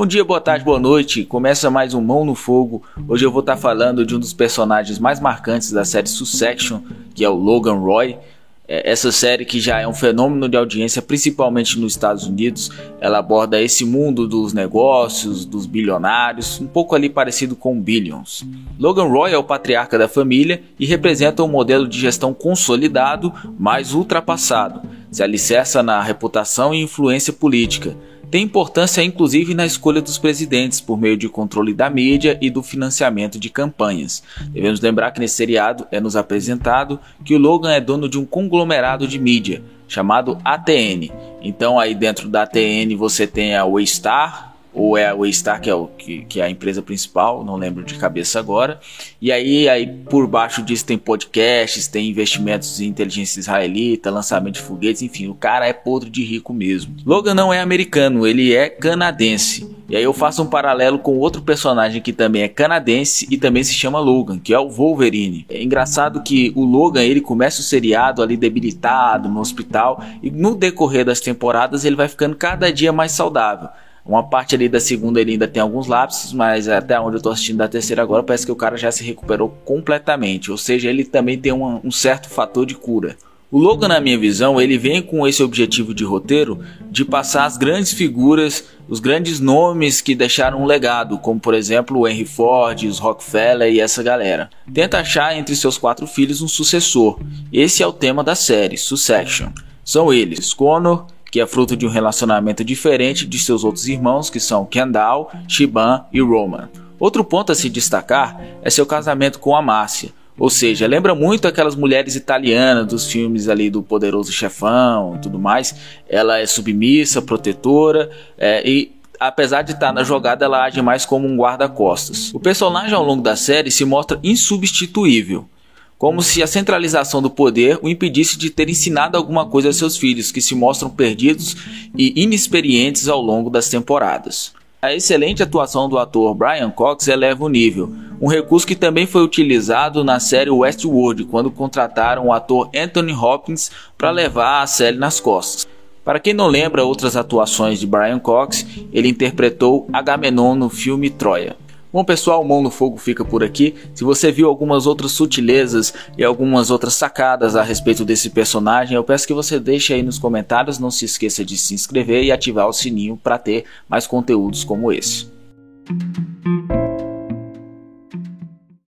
Bom dia, boa tarde, boa noite. Começa mais um Mão no Fogo. Hoje eu vou estar falando de um dos personagens mais marcantes da série Succession, que é o Logan Roy. É, essa série que já é um fenômeno de audiência, principalmente nos Estados Unidos, ela aborda esse mundo dos negócios, dos bilionários, um pouco ali parecido com Billions. Logan Roy é o patriarca da família e representa um modelo de gestão consolidado, mas ultrapassado. Se alicerça na reputação e influência política tem importância inclusive na escolha dos presidentes por meio de controle da mídia e do financiamento de campanhas. Devemos lembrar que nesse seriado é nos apresentado que o Logan é dono de um conglomerado de mídia chamado ATN. Então aí dentro da ATN você tem a Waystar, ou é a Waystar que é, o, que, que, é a empresa principal, não lembro de cabeça agora. E aí, aí por baixo disso tem podcasts, tem investimentos em inteligência israelita, lançamento de foguetes, enfim, o cara é podre de rico mesmo. Logan não é americano, ele é canadense. E aí eu faço um paralelo com outro personagem que também é canadense e também se chama Logan, que é o Wolverine. É engraçado que o Logan ele começa o seriado ali debilitado no hospital e no decorrer das temporadas ele vai ficando cada dia mais saudável. Uma parte ali da segunda ele ainda tem alguns lapsos, mas até onde eu tô assistindo da terceira agora parece que o cara já se recuperou completamente. Ou seja, ele também tem um, um certo fator de cura. O Logan, na minha visão, ele vem com esse objetivo de roteiro de passar as grandes figuras, os grandes nomes que deixaram um legado, como por exemplo o Henry Ford, os Rockefeller e essa galera. Tenta achar entre seus quatro filhos um sucessor. Esse é o tema da série, Succession. São eles, Connor, que é fruto de um relacionamento diferente de seus outros irmãos, que são Kendall, Shiban e Roman. Outro ponto a se destacar é seu casamento com a Márcia, ou seja, lembra muito aquelas mulheres italianas dos filmes ali do Poderoso Chefão tudo mais. Ela é submissa, protetora é, e apesar de estar na jogada, ela age mais como um guarda-costas. O personagem ao longo da série se mostra insubstituível como se a centralização do poder o impedisse de ter ensinado alguma coisa a seus filhos, que se mostram perdidos e inexperientes ao longo das temporadas. A excelente atuação do ator Brian Cox eleva o nível, um recurso que também foi utilizado na série Westworld, quando contrataram o ator Anthony Hopkins para levar a série nas costas. Para quem não lembra outras atuações de Brian Cox, ele interpretou Agamenon no filme Troia. Bom pessoal, Mão no Fogo fica por aqui. Se você viu algumas outras sutilezas e algumas outras sacadas a respeito desse personagem, eu peço que você deixe aí nos comentários. Não se esqueça de se inscrever e ativar o sininho para ter mais conteúdos como esse.